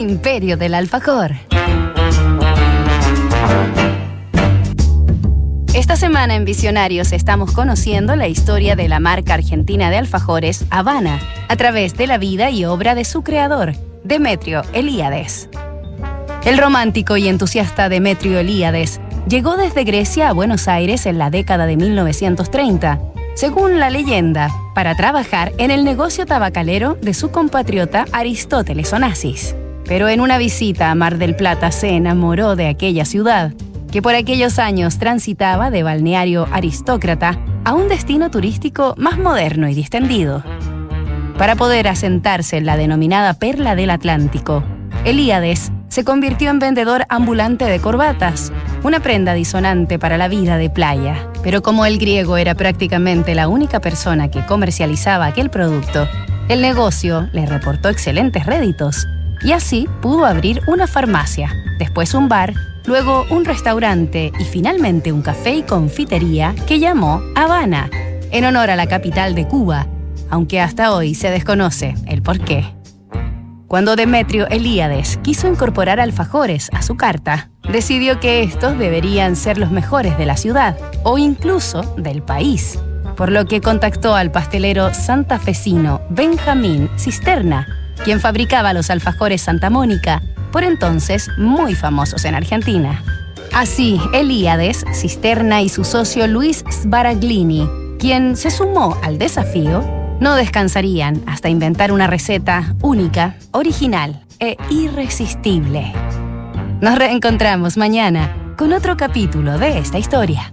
Imperio del Alfajor. Esta semana en Visionarios estamos conociendo la historia de la marca argentina de alfajores Habana a través de la vida y obra de su creador, Demetrio Elíades. El romántico y entusiasta Demetrio Elíades llegó desde Grecia a Buenos Aires en la década de 1930, según la leyenda, para trabajar en el negocio tabacalero de su compatriota Aristóteles Onassis pero en una visita a Mar del Plata se enamoró de aquella ciudad, que por aquellos años transitaba de balneario aristócrata a un destino turístico más moderno y distendido. Para poder asentarse en la denominada Perla del Atlántico, Elíades se convirtió en vendedor ambulante de corbatas, una prenda disonante para la vida de playa. Pero como el griego era prácticamente la única persona que comercializaba aquel producto, el negocio le reportó excelentes réditos y así pudo abrir una farmacia, después un bar, luego un restaurante y finalmente un café y confitería que llamó Habana, en honor a la capital de Cuba, aunque hasta hoy se desconoce el por qué. Cuando Demetrio Elíades quiso incorporar alfajores a su carta, decidió que estos deberían ser los mejores de la ciudad o incluso del país, por lo que contactó al pastelero santafesino Benjamín Cisterna, quien fabricaba los alfajores Santa Mónica, por entonces muy famosos en Argentina. Así, Elíades, Cisterna y su socio Luis Sbaraglini, quien se sumó al desafío, no descansarían hasta inventar una receta única, original e irresistible. Nos reencontramos mañana con otro capítulo de esta historia.